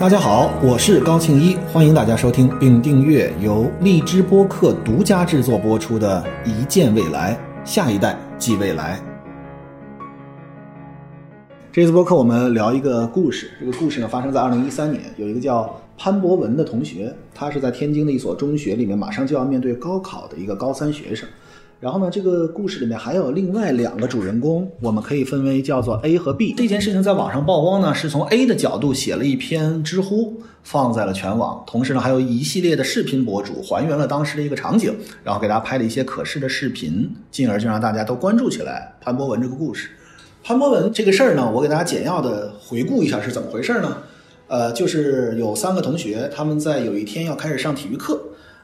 大家好，我是高庆一，欢迎大家收听并订阅由荔枝播客独家制作播出的《一见未来，下一代即未来》。这次播客我们聊一个故事，这个故事呢发生在二零一三年，有一个叫潘博文的同学，他是在天津的一所中学里面，马上就要面对高考的一个高三学生。然后呢，这个故事里面还有另外两个主人公，我们可以分为叫做 A 和 B。这件事情在网上曝光呢，是从 A 的角度写了一篇知乎，放在了全网。同时呢，还有一系列的视频博主还原了当时的一个场景，然后给大家拍了一些可视的视频，进而就让大家都关注起来潘博文这个故事。潘博文这个事儿呢，我给大家简要的回顾一下是怎么回事呢？呃，就是有三个同学，他们在有一天要开始上体育课。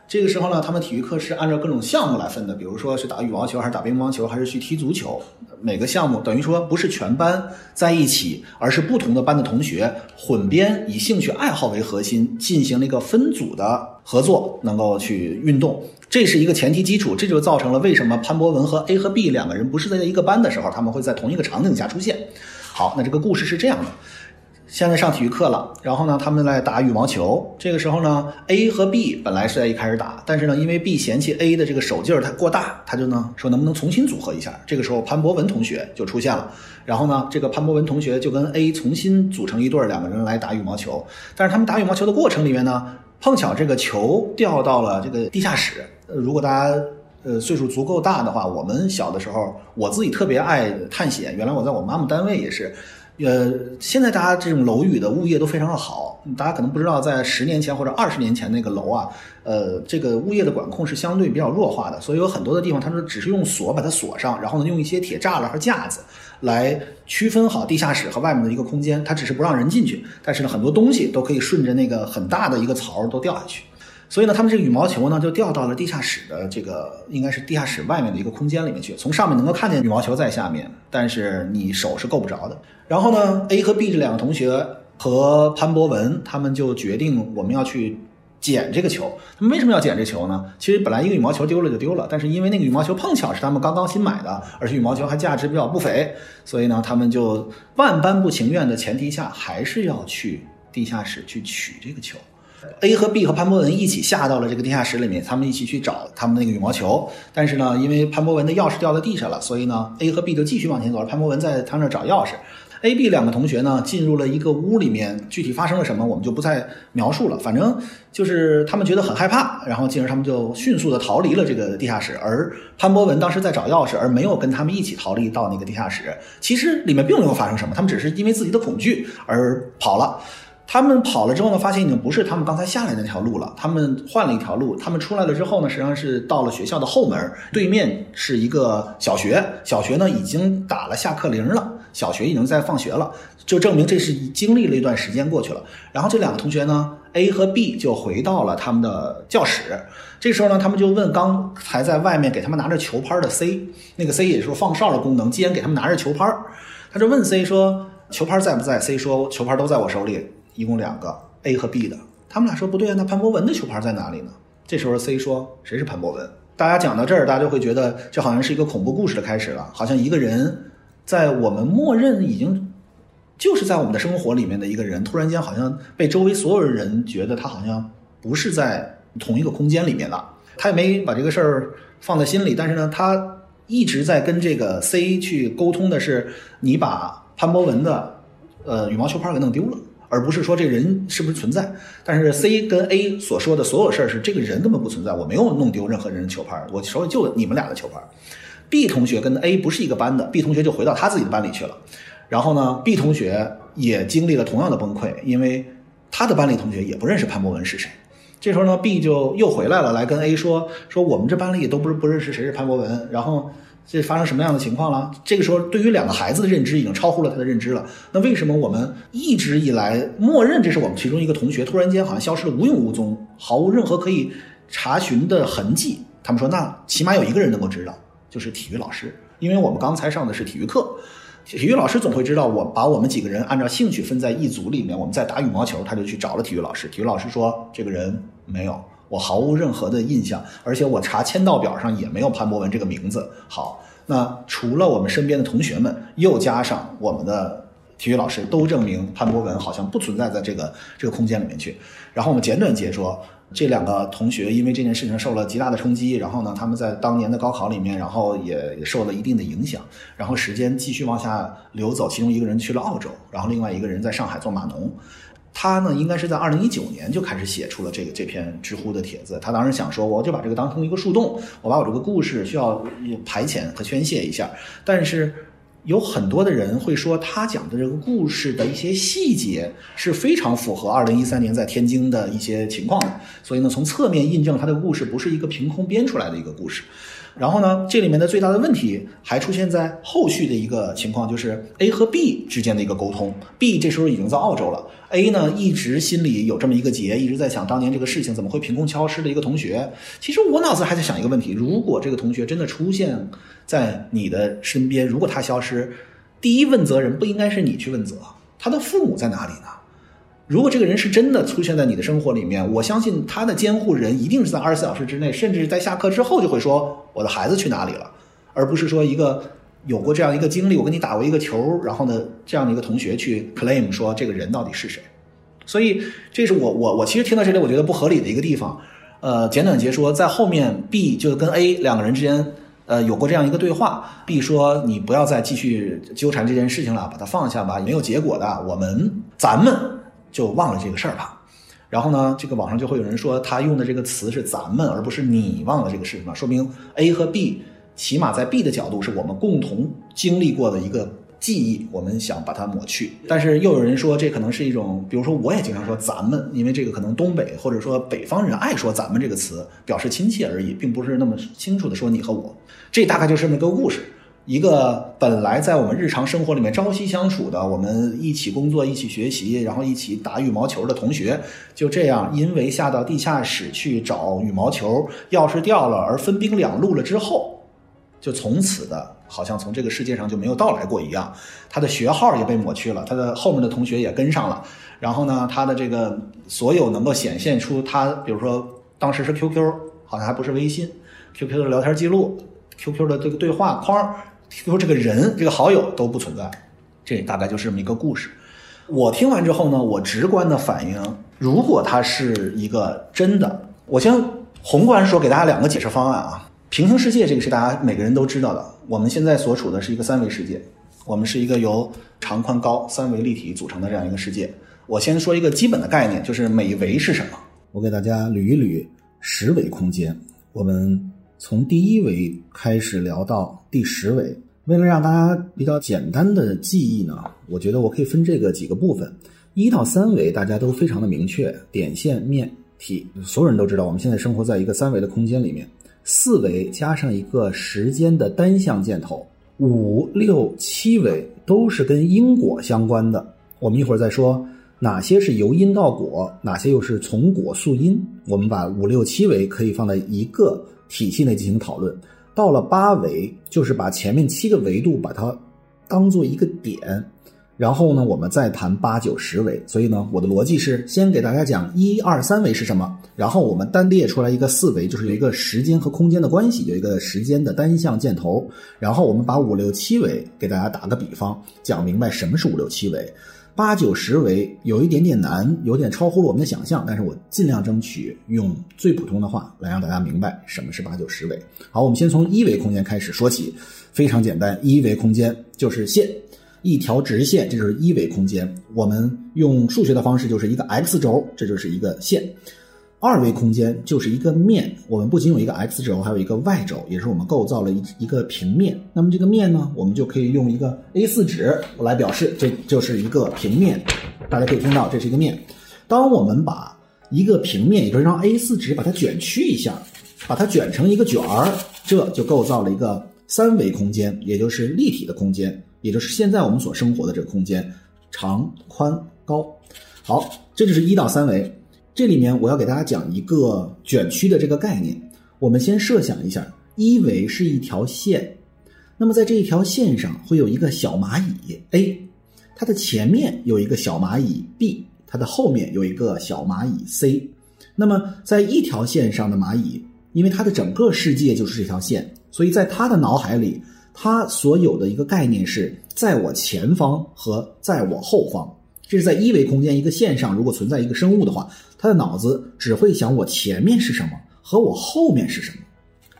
这个时候呢，他们体育课是按照各种项目来分的，比如说是打羽毛球，还是打乒乓球，还是去踢足球。每个项目等于说不是全班在一起，而是不同的班的同学混编，以兴趣爱好为核心，进行了一个分组的合作，能够去运动。这是一个前提基础，这就造成了为什么潘博文和 A 和 B 两个人不是在一个班的时候，他们会在同一个场景下出现。好，那这个故事是这样的。现在上体育课了，然后呢，他们来打羽毛球。这个时候呢，A 和 B 本来是在一开始打，但是呢，因为 B 嫌弃 A 的这个手劲儿太过大，他就呢说能不能重新组合一下。这个时候潘博文同学就出现了，然后呢，这个潘博文同学就跟 A 重新组成一对儿，两个人来打羽毛球。但是他们打羽毛球的过程里面呢，碰巧这个球掉到了这个地下室。如果大家呃岁数足够大的话，我们小的时候，我自己特别爱探险。原来我在我妈妈单位也是。呃，现在大家这种楼宇的物业都非常的好，大家可能不知道，在十年前或者二十年前那个楼啊，呃，这个物业的管控是相对比较弱化的，所以有很多的地方，它是只是用锁把它锁上，然后呢，用一些铁栅栏和架子来区分好地下室和外面的一个空间，它只是不让人进去，但是呢，很多东西都可以顺着那个很大的一个槽都掉下去。所以呢，他们这个羽毛球呢就掉到了地下室的这个应该是地下室外面的一个空间里面去。从上面能够看见羽毛球在下面，但是你手是够不着的。然后呢，A 和 B 这两个同学和潘博文他们就决定我们要去捡这个球。他们为什么要捡这球呢？其实本来一个羽毛球丢了就丢了，但是因为那个羽毛球碰巧是他们刚刚新买的，而且羽毛球还价值比较不菲，所以呢，他们就万般不情愿的前提下，还是要去地下室去取这个球。A 和 B 和潘博文一起下到了这个地下室里面，他们一起去找他们那个羽毛球。但是呢，因为潘博文的钥匙掉在地上了，所以呢，A 和 B 就继续往前走。潘博文在他那找钥匙。A、B 两个同学呢，进入了一个屋里面，具体发生了什么，我们就不再描述了。反正就是他们觉得很害怕，然后进而他们就迅速的逃离了这个地下室。而潘博文当时在找钥匙，而没有跟他们一起逃离到那个地下室。其实里面并没有发生什么，他们只是因为自己的恐惧而跑了。他们跑了之后呢，发现已经不是他们刚才下来那条路了。他们换了一条路。他们出来了之后呢，实际上是到了学校的后门，对面是一个小学。小学呢已经打了下课铃了，小学已经在放学了，就证明这是经历了一段时间过去了。然后这两个同学呢，A 和 B 就回到了他们的教室。这时候呢，他们就问刚才在外面给他们拿着球拍的 C，那个 C 也是放哨的功能，既然给他们拿着球拍，他就问 C 说：“球拍在不在？”C 说：“球拍都在我手里。”一共两个 A 和 B 的，他们俩说不对啊，那潘博文的球拍在哪里呢？这时候 C 说谁是潘博文？大家讲到这儿，大家就会觉得这好像是一个恐怖故事的开始了，好像一个人在我们默认已经就是在我们的生活里面的一个人，突然间好像被周围所有人觉得他好像不是在同一个空间里面了。他也没把这个事儿放在心里，但是呢，他一直在跟这个 C 去沟通的是，你把潘博文的呃羽毛球拍给弄丢了。而不是说这人是不是存在，但是 C 跟 A 所说的所有事儿是这个人根本不存在，我没有弄丢任何人的球拍，我手里就你们俩的球拍。B 同学跟 A 不是一个班的，B 同学就回到他自己的班里去了。然后呢，B 同学也经历了同样的崩溃，因为他的班里同学也不认识潘博文是谁。这时候呢，B 就又回来了，来跟 A 说说我们这班里都不是不认识谁是潘博文，然后。这发生什么样的情况了？这个时候，对于两个孩子的认知已经超乎了他的认知了。那为什么我们一直以来默认这是我们其中一个同学，突然间好像消失了，无影无踪，毫无任何可以查询的痕迹？他们说，那起码有一个人能够知道，就是体育老师，因为我们刚才上的是体育课，体育老师总会知道。我把我们几个人按照兴趣分在一组里面，我们在打羽毛球，他就去找了体育老师。体育老师说，这个人没有。我毫无任何的印象，而且我查签到表上也没有潘博文这个名字。好，那除了我们身边的同学们，又加上我们的体育老师都证明潘博文好像不存在在这个这个空间里面去。然后我们简短截说，这两个同学因为这件事情受了极大的冲击，然后呢，他们在当年的高考里面，然后也受了一定的影响。然后时间继续往下流走，其中一个人去了澳洲，然后另外一个人在上海做码农。他呢，应该是在二零一九年就开始写出了这个这篇知乎的帖子。他当时想说，我就把这个当成一个树洞，我把我这个故事需要排遣和宣泄一下。但是有很多的人会说，他讲的这个故事的一些细节是非常符合二零一三年在天津的一些情况的。所以呢，从侧面印证他的故事不是一个凭空编出来的一个故事。然后呢，这里面的最大的问题还出现在后续的一个情况，就是 A 和 B 之间的一个沟通。B 这时候已经在澳洲了，A 呢一直心里有这么一个结，一直在想当年这个事情怎么会凭空消失的一个同学。其实我脑子还在想一个问题：如果这个同学真的出现在你的身边，如果他消失，第一问责人不应该是你去问责，他的父母在哪里呢？如果这个人是真的出现在你的生活里面，我相信他的监护人一定是在二十四小时之内，甚至在下课之后就会说我的孩子去哪里了，而不是说一个有过这样一个经历，我跟你打过一个球，然后呢这样的一个同学去 claim 说这个人到底是谁。所以这是我我我其实听到这里我觉得不合理的一个地方。呃，简短截说，在后面 B 就跟 A 两个人之间呃有过这样一个对话，B 说你不要再继续纠缠这件事情了，把它放下吧，没有结果的，我们咱们。就忘了这个事儿吧，然后呢，这个网上就会有人说他用的这个词是咱们，而不是你忘了这个事情，说明 A 和 B 起码在 B 的角度是我们共同经历过的一个记忆，我们想把它抹去。但是又有人说这可能是一种，比如说我也经常说咱们，因为这个可能东北或者说北方人爱说咱们这个词表示亲切而已，并不是那么清楚的说你和我。这大概就是那个故事。一个本来在我们日常生活里面朝夕相处的，我们一起工作、一起学习，然后一起打羽毛球的同学，就这样因为下到地下室去找羽毛球，钥匙掉了而分兵两路了之后，就从此的好像从这个世界上就没有到来过一样。他的学号也被抹去了，他的后面的同学也跟上了。然后呢，他的这个所有能够显现出他，比如说当时是 QQ，好像还不是微信，QQ 的聊天记录，QQ 的这个对话框。，QQ 这个人，这个好友都不存在，这大概就是这么一个故事。我听完之后呢，我直观的反应，如果他是一个真的，我先宏观说给大家两个解释方案啊。平行世界这个是大家每个人都知道的，我们现在所处的是一个三维世界，我们是一个由长宽高三维立体组成的这样一个世界。我先说一个基本的概念，就是每维是什么？我给大家捋一捋十维空间，我们。从第一维开始聊到第十维，为了让大家比较简单的记忆呢，我觉得我可以分这个几个部分。一到三维大家都非常的明确，点、线、面、体，所有人都知道我们现在生活在一个三维的空间里面。四维加上一个时间的单向箭头，五六七维都是跟因果相关的。我们一会儿再说哪些是由因到果，哪些又是从果溯因。我们把五六七维可以放在一个。体系内进行讨论，到了八维，就是把前面七个维度把它当做一个点，然后呢，我们再谈八九十维。所以呢，我的逻辑是先给大家讲一二三维是什么，然后我们单列出来一个四维，就是有一个时间和空间的关系，有一个时间的单向箭头，然后我们把五六七维给大家打个比方，讲明白什么是五六七维。八九十维有一点点难，有点超乎了我们的想象，但是我尽量争取用最普通的话来让大家明白什么是八九十维。好，我们先从一维空间开始说起，非常简单，一维空间就是线，一条直线，这就是一维空间。我们用数学的方式就是一个 x 轴，这就是一个线。二维空间就是一个面，我们不仅有一个 x 轴，还有一个 y 轴，也是我们构造了一一个平面。那么这个面呢，我们就可以用一个 A4 纸来表示，这就是一个平面。大家可以听到，这是一个面。当我们把一个平面，也就是让 A4 纸把它卷曲一下，把它卷成一个卷儿，这就构造了一个三维空间，也就是立体的空间，也就是现在我们所生活的这个空间，长、宽、高。好，这就是一到三维。这里面我要给大家讲一个卷曲的这个概念。我们先设想一下，一维是一条线，那么在这一条线上会有一个小蚂蚁 A，它的前面有一个小蚂蚁 B，它的后面有一个小蚂蚁 C。那么在一条线上的蚂蚁，因为它的整个世界就是这条线，所以在它的脑海里，它所有的一个概念是在我前方和在我后方。这是在一维空间一个线上，如果存在一个生物的话，它的脑子只会想我前面是什么和我后面是什么。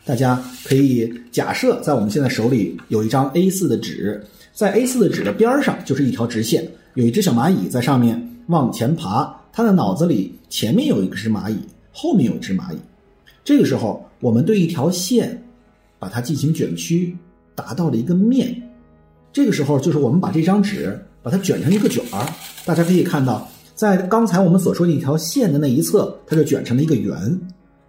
大家可以假设，在我们现在手里有一张 A4 的纸，在 A4 的纸的边上就是一条直线，有一只小蚂蚁在上面往前爬，它的脑子里前面有一只蚂蚁，后面有一只蚂蚁。这个时候，我们对一条线把它进行卷曲，达到了一个面。这个时候，就是我们把这张纸。把它卷成一个卷儿，大家可以看到，在刚才我们所说的一条线的那一侧，它就卷成了一个圆。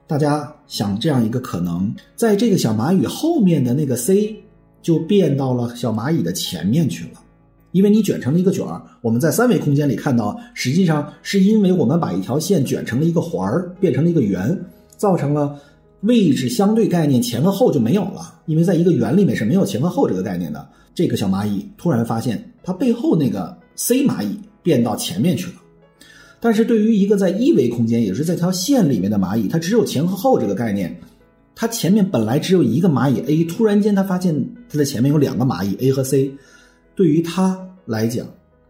大家想这样一个可能，在这个小蚂蚁后面的那个 C 就变到了小蚂蚁的前面去了，因为你卷成了一个卷儿。我们在三维空间里看到，实际上是因为我们把一条线卷成了一个环儿，变成了一个圆，造成了位置相对概念前和后就没有了，因为在一个圆里面是没有前和后这个概念的。这个小蚂蚁突然发现，它背后那个 C 蚂蚁变到前面去了。但是对于一个在一维空间，也是在条线里面的蚂蚁，它只有前和后这个概念。它前面本来只有一个蚂蚁 A，突然间它发现它的前面有两个蚂蚁 A 和 C，对于它来讲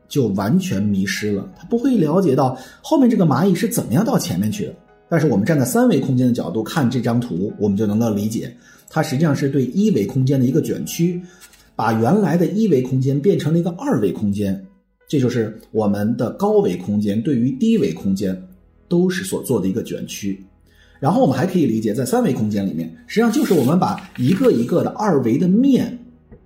就完全迷失了。它不会了解到后面这个蚂蚁是怎么样到前面去的。但是我们站在三维空间的角度看这张图，我们就能够理解，它实际上是对一维空间的一个卷曲。把原来的一维空间变成了一个二维空间，这就是我们的高维空间对于低维空间都是所做的一个卷曲。然后我们还可以理解，在三维空间里面，实际上就是我们把一个一个的二维的面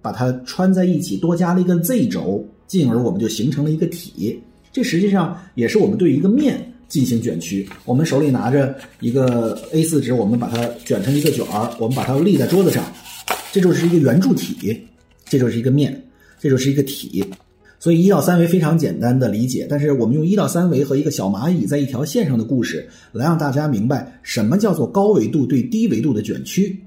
把它穿在一起，多加了一个 z 轴，进而我们就形成了一个体。这实际上也是我们对一个面进行卷曲。我们手里拿着一个 A4 纸，我们把它卷成一个卷儿，我们把它立在桌子上，这就是一个圆柱体。这就是一个面，这就是一个体，所以一到三维非常简单的理解。但是我们用一到三维和一个小蚂蚁在一条线上的故事，来让大家明白什么叫做高维度对低维度的卷曲。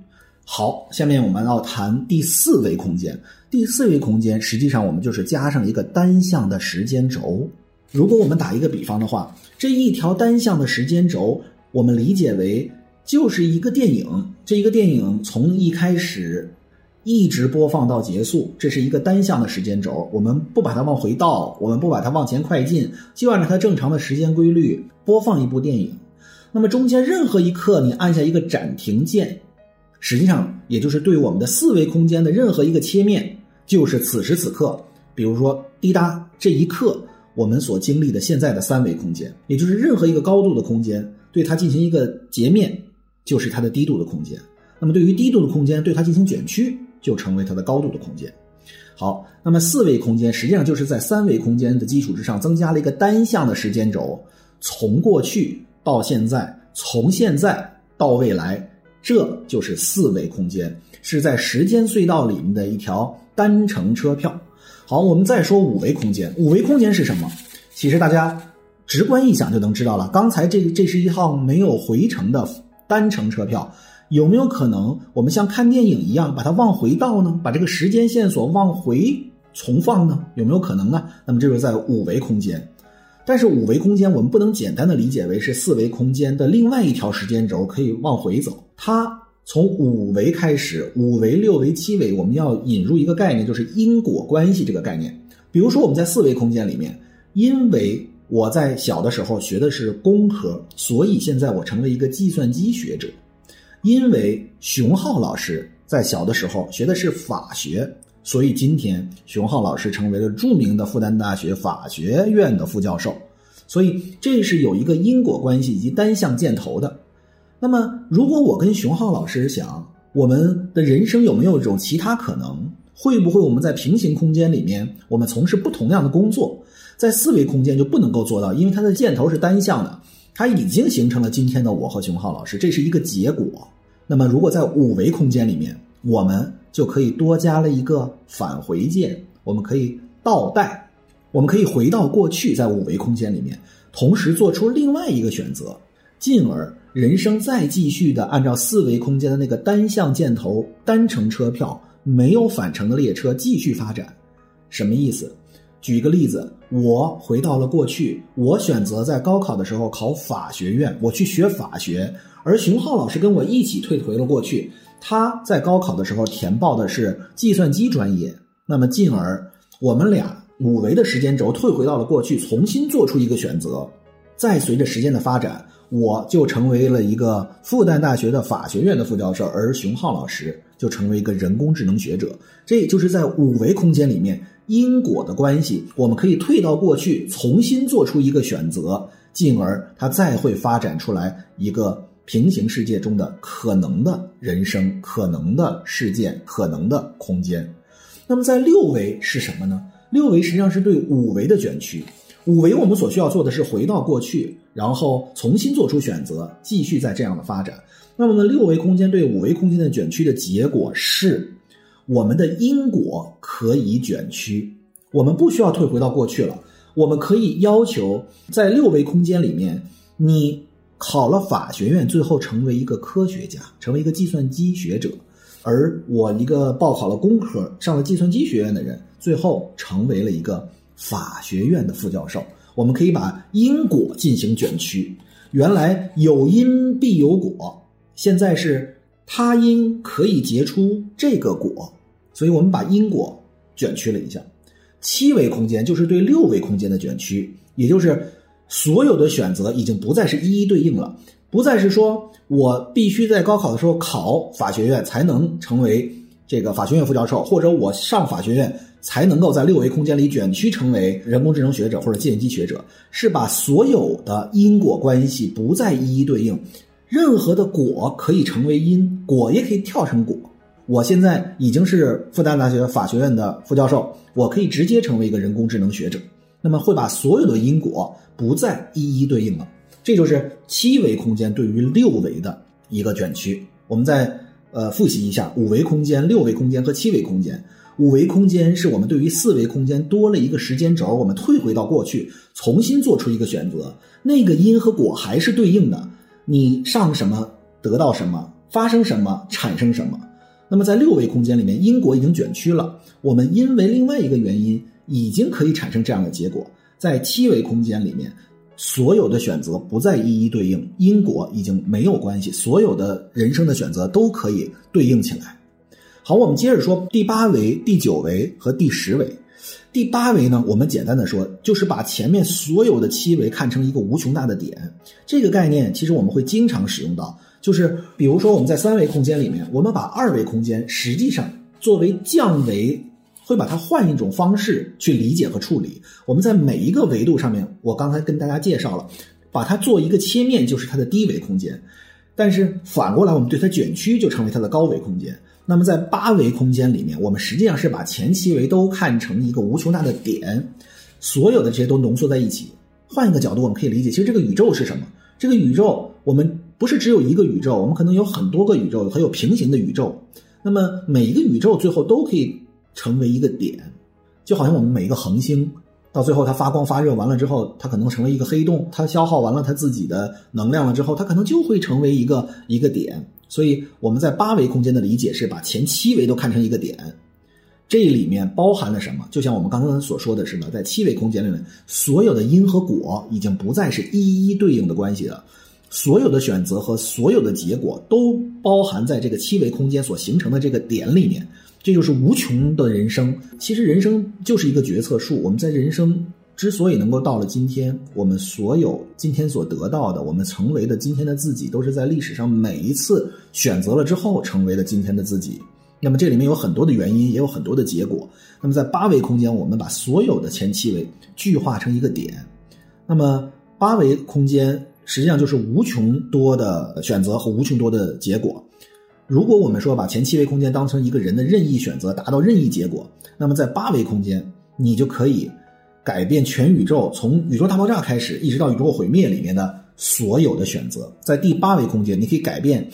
好，下面我们要谈第四维空间。第四维空间实际上我们就是加上一个单向的时间轴。如果我们打一个比方的话，这一条单向的时间轴，我们理解为就是一个电影。这一个电影从一开始。一直播放到结束，这是一个单向的时间轴。我们不把它往回倒，我们不把它往前快进，就按照它正常的时间规律播放一部电影。那么中间任何一刻你按下一个暂停键，实际上也就是对我们的四维空间的任何一个切面，就是此时此刻。比如说滴答这一刻，我们所经历的现在的三维空间，也就是任何一个高度的空间，对它进行一个截面，就是它的低度的空间。那么对于低度的空间，对它进行卷曲。就成为它的高度的空间。好，那么四维空间实际上就是在三维空间的基础之上增加了一个单向的时间轴，从过去到现在，从现在到未来，这就是四维空间，是在时间隧道里面的一条单程车票。好，我们再说五维空间，五维空间是什么？其实大家直观一想就能知道了。刚才这这是一趟没有回程的单程车票。有没有可能我们像看电影一样把它往回倒呢？把这个时间线索往回重放呢？有没有可能呢？那么这就是在五维空间，但是五维空间我们不能简单的理解为是四维空间的另外一条时间轴可以往回走。它从五维开始，五维、六维、七维，我们要引入一个概念，就是因果关系这个概念。比如说我们在四维空间里面，因为我在小的时候学的是工科，所以现在我成为一个计算机学者。因为熊浩老师在小的时候学的是法学，所以今天熊浩老师成为了著名的复旦大学法学院的副教授。所以这是有一个因果关系以及单向箭头的。那么，如果我跟熊浩老师想，我们的人生有没有一种其他可能？会不会我们在平行空间里面，我们从事不同样的工作？在四维空间就不能够做到，因为它的箭头是单向的。它已经形成了今天的我和熊浩老师，这是一个结果。那么，如果在五维空间里面，我们就可以多加了一个返回键，我们可以倒带，我们可以回到过去，在五维空间里面，同时做出另外一个选择，进而人生再继续的按照四维空间的那个单向箭头单程车票，没有返程的列车继续发展。什么意思？举一个例子，我回到了过去，我选择在高考的时候考法学院，我去学法学。而熊浩老师跟我一起退回了过去，他在高考的时候填报的是计算机专业，那么进而我们俩五维的时间轴退回到了过去，重新做出一个选择，再随着时间的发展，我就成为了一个复旦大学的法学院的副教授，而熊浩老师就成为一个人工智能学者。这就是在五维空间里面因果的关系，我们可以退到过去，重新做出一个选择，进而它再会发展出来一个。平行世界中的可能的人生、可能的事件、可能的空间。那么在六维是什么呢？六维实际上是对五维的卷曲。五维我们所需要做的是回到过去，然后重新做出选择，继续在这样的发展。那么呢，六维空间对五维空间的卷曲的结果是，我们的因果可以卷曲，我们不需要退回到过去了，我们可以要求在六维空间里面你。考了法学院，最后成为一个科学家，成为一个计算机学者；而我一个报考了工科，上了计算机学院的人，最后成为了一个法学院的副教授。我们可以把因果进行卷曲，原来有因必有果，现在是他因可以结出这个果，所以我们把因果卷曲了一下。七维空间就是对六维空间的卷曲，也就是。所有的选择已经不再是一一对应了，不再是说我必须在高考的时候考法学院才能成为这个法学院副教授，或者我上法学院才能够在六维空间里卷曲成为人工智能学者或者计算机学者，是把所有的因果关系不再一一对应，任何的果可以成为因，果也可以跳成果。我现在已经是复旦大学法学院的副教授，我可以直接成为一个人工智能学者。那么会把所有的因果不再一一对应了，这就是七维空间对于六维的一个卷曲。我们再呃复习一下五维空间、六维空间和七维空间。五维空间是我们对于四维空间多了一个时间轴，我们退回到过去，重新做出一个选择，那个因和果还是对应的。你上什么得到什么，发生什么产生什么。那么在六维空间里面，因果已经卷曲了，我们因为另外一个原因。已经可以产生这样的结果，在七维空间里面，所有的选择不再一一对应，因果已经没有关系，所有的人生的选择都可以对应起来。好，我们接着说第八维、第九维和第十维。第八维呢，我们简单的说，就是把前面所有的七维看成一个无穷大的点。这个概念其实我们会经常使用到，就是比如说我们在三维空间里面，我们把二维空间实际上作为降维。会把它换一种方式去理解和处理。我们在每一个维度上面，我刚才跟大家介绍了，把它做一个切面，就是它的低维空间。但是反过来，我们对它卷曲，就成为它的高维空间。那么在八维空间里面，我们实际上是把前七维都看成一个无穷大的点，所有的这些都浓缩在一起。换一个角度，我们可以理解，其实这个宇宙是什么？这个宇宙，我们不是只有一个宇宙，我们可能有很多个宇宙，还有平行的宇宙。那么每一个宇宙最后都可以。成为一个点，就好像我们每一个恒星，到最后它发光发热完了之后，它可能成为一个黑洞，它消耗完了它自己的能量了之后，它可能就会成为一个一个点。所以我们在八维空间的理解是把前七维都看成一个点，这里面包含了什么？就像我们刚刚所说的似的，在七维空间里面，所有的因和果已经不再是一一对应的关系了，所有的选择和所有的结果都包含在这个七维空间所形成的这个点里面。这就是无穷的人生。其实人生就是一个决策树。我们在人生之所以能够到了今天，我们所有今天所得到的，我们成为的今天的自己，都是在历史上每一次选择了之后成为了今天的自己。那么这里面有很多的原因，也有很多的结果。那么在八维空间，我们把所有的前七维具化成一个点。那么八维空间实际上就是无穷多的选择和无穷多的结果。如果我们说把前七维空间当成一个人的任意选择，达到任意结果，那么在八维空间，你就可以改变全宇宙，从宇宙大爆炸开始，一直到宇宙毁灭里面的所有的选择。在第八维空间，你可以改变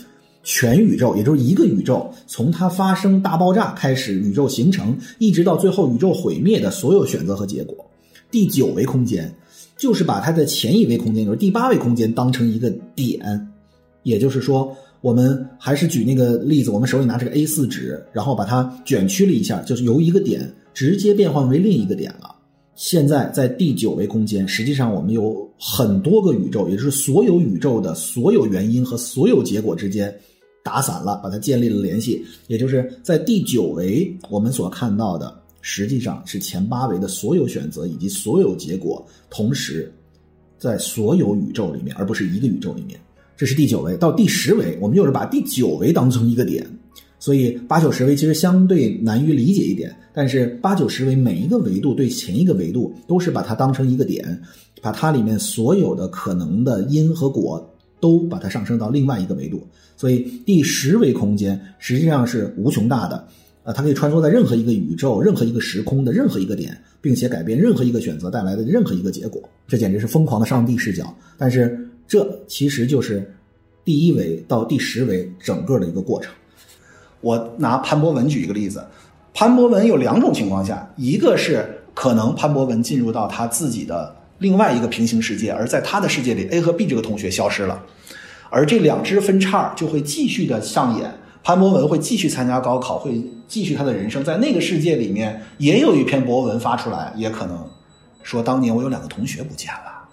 全宇宙，也就是一个宇宙，从它发生大爆炸开始，宇宙形成，一直到最后宇宙毁灭的所有选择和结果。第九维空间就是把它的前一维空间，就是第八维空间当成一个点，也就是说。我们还是举那个例子，我们手里拿这个 A4 纸，然后把它卷曲了一下，就是由一个点直接变换为另一个点了。现在在第九维空间，实际上我们有很多个宇宙，也就是所有宇宙的所有原因和所有结果之间打散了，把它建立了联系。也就是在第九维，我们所看到的实际上是前八维的所有选择以及所有结果，同时在所有宇宙里面，而不是一个宇宙里面。这是第九维。到第十维，我们又是把第九维当成一个点。所以八九十维其实相对难于理解一点，但是八九十维每一个维度对前一个维度都是把它当成一个点，把它里面所有的可能的因和果都把它上升到另外一个维度。所以第十维空间实际上是无穷大的，啊，它可以穿梭在任何一个宇宙、任何一个时空的任何一个点，并且改变任何一个选择带来的任何一个结果。这简直是疯狂的上帝视角。但是这其实就是第一维到第十维整个的一个过程。我拿潘博文举一个例子，潘博文有两种情况下，一个是可能潘博文进入到他自己的另外一个平行世界，而在他的世界里，A 和 B 这个同学消失了，而这两只分叉就会继续的上演，潘博文会继续参加高考，会继续他的人生，在那个世界里面也有一篇博文发出来，也可能说当年我有两个同学不见了，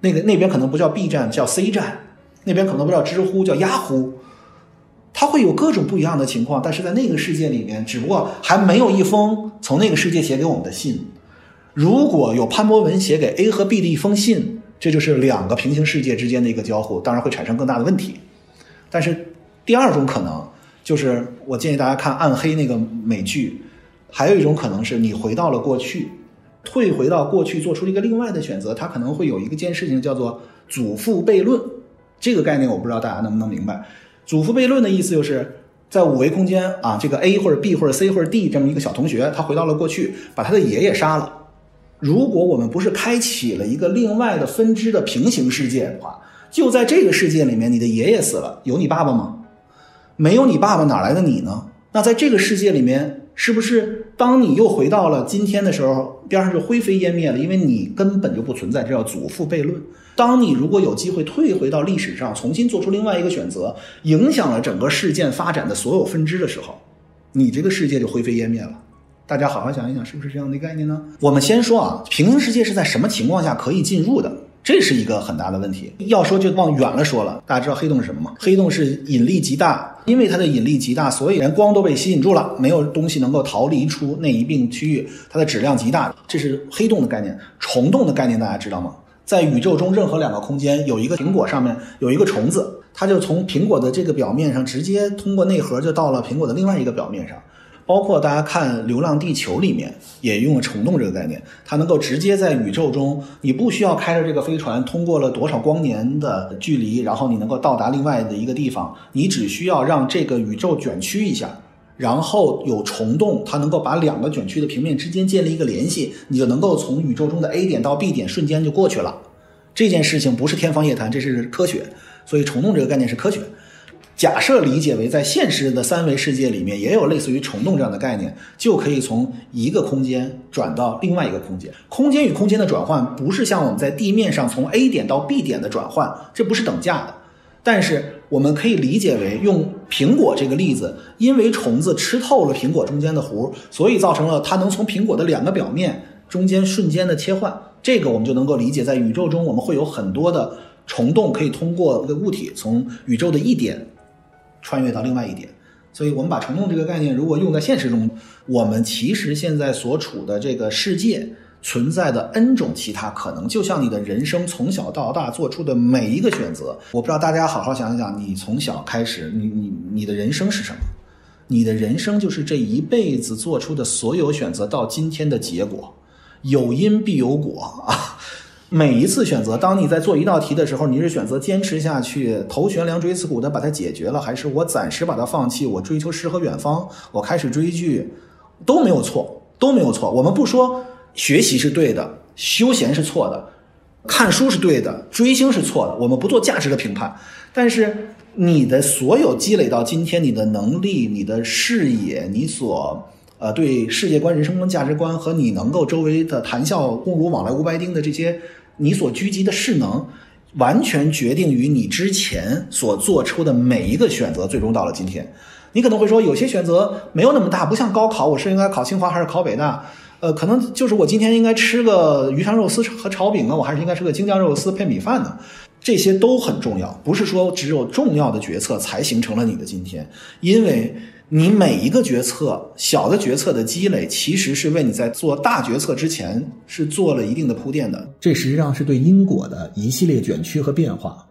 那个那边可能不叫 B 站，叫 C 站，那边可能不叫知乎，叫 Yahoo。它会有各种不一样的情况，但是在那个世界里面，只不过还没有一封从那个世界写给我们的信。如果有潘博文写给 A 和 B 的一封信，这就是两个平行世界之间的一个交互，当然会产生更大的问题。但是第二种可能就是，我建议大家看《暗黑》那个美剧，还有一种可能是你回到了过去，退回到过去，做出了一个另外的选择。它可能会有一个件事情叫做祖父悖论，这个概念我不知道大家能不能明白。祖父悖论的意思就是在五维空间啊，这个 A 或者 B 或者 C 或者 D 这么一个小同学，他回到了过去，把他的爷爷杀了。如果我们不是开启了一个另外的分支的平行世界的话，就在这个世界里面，你的爷爷死了，有你爸爸吗？没有你爸爸，哪来的你呢？那在这个世界里面。是不是当你又回到了今天的时候，边上就灰飞烟灭了？因为你根本就不存在，这叫祖父悖论。当你如果有机会退回到历史上，重新做出另外一个选择，影响了整个事件发展的所有分支的时候，你这个世界就灰飞烟灭了。大家好好想一想，是不是这样的概念呢？我们先说啊，平行世界是在什么情况下可以进入的？这是一个很大的问题。要说就往远了说了，大家知道黑洞是什么吗？黑洞是引力极大，因为它的引力极大，所以连光都被吸引住了，没有东西能够逃离出那一并区域。它的质量极大，这是黑洞的概念。虫洞的概念大家知道吗？在宇宙中任何两个空间有一个苹果上面有一个虫子，它就从苹果的这个表面上直接通过内核就到了苹果的另外一个表面上。包括大家看《流浪地球》里面也用了虫洞这个概念，它能够直接在宇宙中，你不需要开着这个飞船通过了多少光年的距离，然后你能够到达另外的一个地方，你只需要让这个宇宙卷曲一下，然后有虫洞，它能够把两个卷曲的平面之间建立一个联系，你就能够从宇宙中的 A 点到 B 点瞬间就过去了。这件事情不是天方夜谭，这是科学，所以虫洞这个概念是科学。假设理解为在现实的三维世界里面也有类似于虫洞这样的概念，就可以从一个空间转到另外一个空间。空间与空间的转换不是像我们在地面上从 A 点到 B 点的转换，这不是等价的。但是我们可以理解为用苹果这个例子，因为虫子吃透了苹果中间的核，所以造成了它能从苹果的两个表面中间瞬间的切换。这个我们就能够理解，在宇宙中我们会有很多的虫洞，可以通过一个物体从宇宙的一点。穿越到另外一点，所以我们把虫洞这个概念如果用在现实中，我们其实现在所处的这个世界存在的 N 种其他可能，就像你的人生从小到大做出的每一个选择，我不知道大家好好想一想，你从小开始，你你你的人生是什么？你的人生就是这一辈子做出的所有选择到今天的结果，有因必有果啊。每一次选择，当你在做一道题的时候，你是选择坚持下去，头悬梁锥刺股的把它解决了，还是我暂时把它放弃，我追求诗和远方，我开始追剧，都没有错，都没有错。我们不说学习是对的，休闲是错的，看书是对的，追星是错的，我们不做价值的评判。但是你的所有积累到今天，你的能力、你的视野、你所呃对世界观、人生观、价值观和你能够周围的谈笑共如往来无白丁的这些。你所聚集的势能，完全决定于你之前所做出的每一个选择，最终到了今天。你可能会说，有些选择没有那么大，不像高考，我是应该考清华还是考北大？呃，可能就是我今天应该吃个鱼香肉丝和炒饼呢，我还是应该吃个京酱肉丝配米饭呢？这些都很重要，不是说只有重要的决策才形成了你的今天，因为你每一个决策，小的决策的积累，其实是为你在做大决策之前是做了一定的铺垫的。这实际上是对因果的一系列卷曲和变化。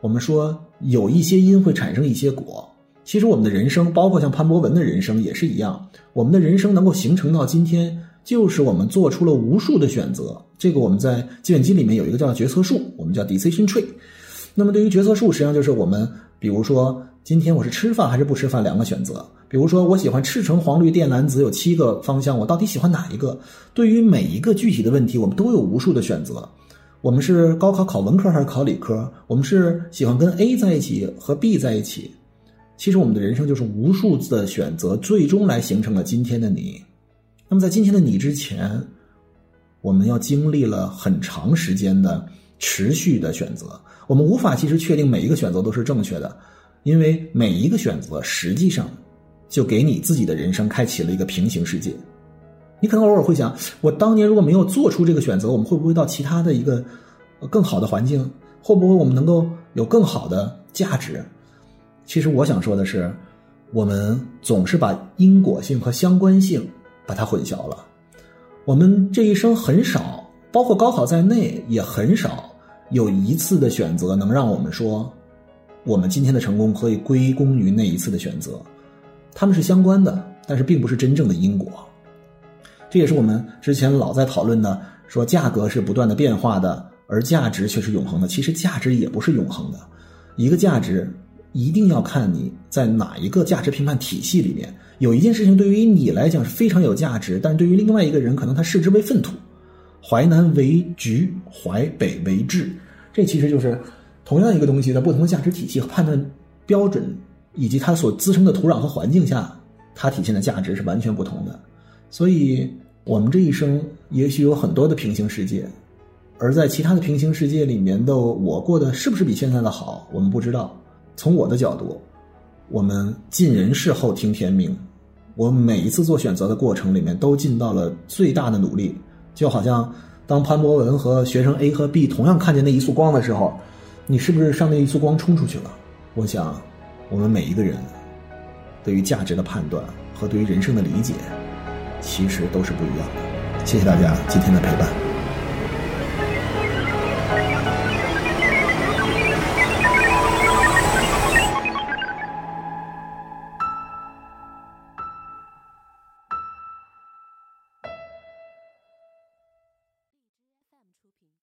我们说有一些因会产生一些果，其实我们的人生，包括像潘博文的人生也是一样。我们的人生能够形成到今天，就是我们做出了无数的选择。这个我们在计算机里面有一个叫决策树，我们叫 decision tree。那么对于决策树，实际上就是我们，比如说今天我是吃饭还是不吃饭两个选择。比如说我喜欢赤橙黄绿靛蓝紫有七个方向，我到底喜欢哪一个？对于每一个具体的问题，我们都有无数的选择。我们是高考考文科还是考理科？我们是喜欢跟 A 在一起和 B 在一起？其实我们的人生就是无数次的选择，最终来形成了今天的你。那么在今天的你之前，我们要经历了很长时间的持续的选择。我们无法其实确定每一个选择都是正确的，因为每一个选择实际上就给你自己的人生开启了一个平行世界。你可能偶尔会想，我当年如果没有做出这个选择，我们会不会到其他的一个更好的环境？会不会我们能够有更好的价值？其实我想说的是，我们总是把因果性和相关性把它混淆了。我们这一生很少，包括高考在内，也很少有一次的选择能让我们说，我们今天的成功可以归功于那一次的选择。他们是相关的，但是并不是真正的因果。这也是我们之前老在讨论的，说价格是不断的变化的，而价值却是永恒的。其实价值也不是永恒的，一个价值一定要看你在哪一个价值评判体系里面。有一件事情对于你来讲是非常有价值，但是对于另外一个人，可能他视之为粪土。淮南为橘，淮北为枳，这其实就是同样一个东西，在不同的价值体系和判断标准以及它所滋生的土壤和环境下，它体现的价值是完全不同的。所以。我们这一生也许有很多的平行世界，而在其他的平行世界里面的我过得是不是比现在的好，我们不知道。从我的角度，我们尽人事后听天命。我每一次做选择的过程里面都尽到了最大的努力，就好像当潘博文和学生 A 和 B 同样看见那一束光的时候，你是不是上那一束光冲出去了？我想，我们每一个人对于价值的判断和对于人生的理解。其实都是不一样的。谢谢大家今天的陪伴。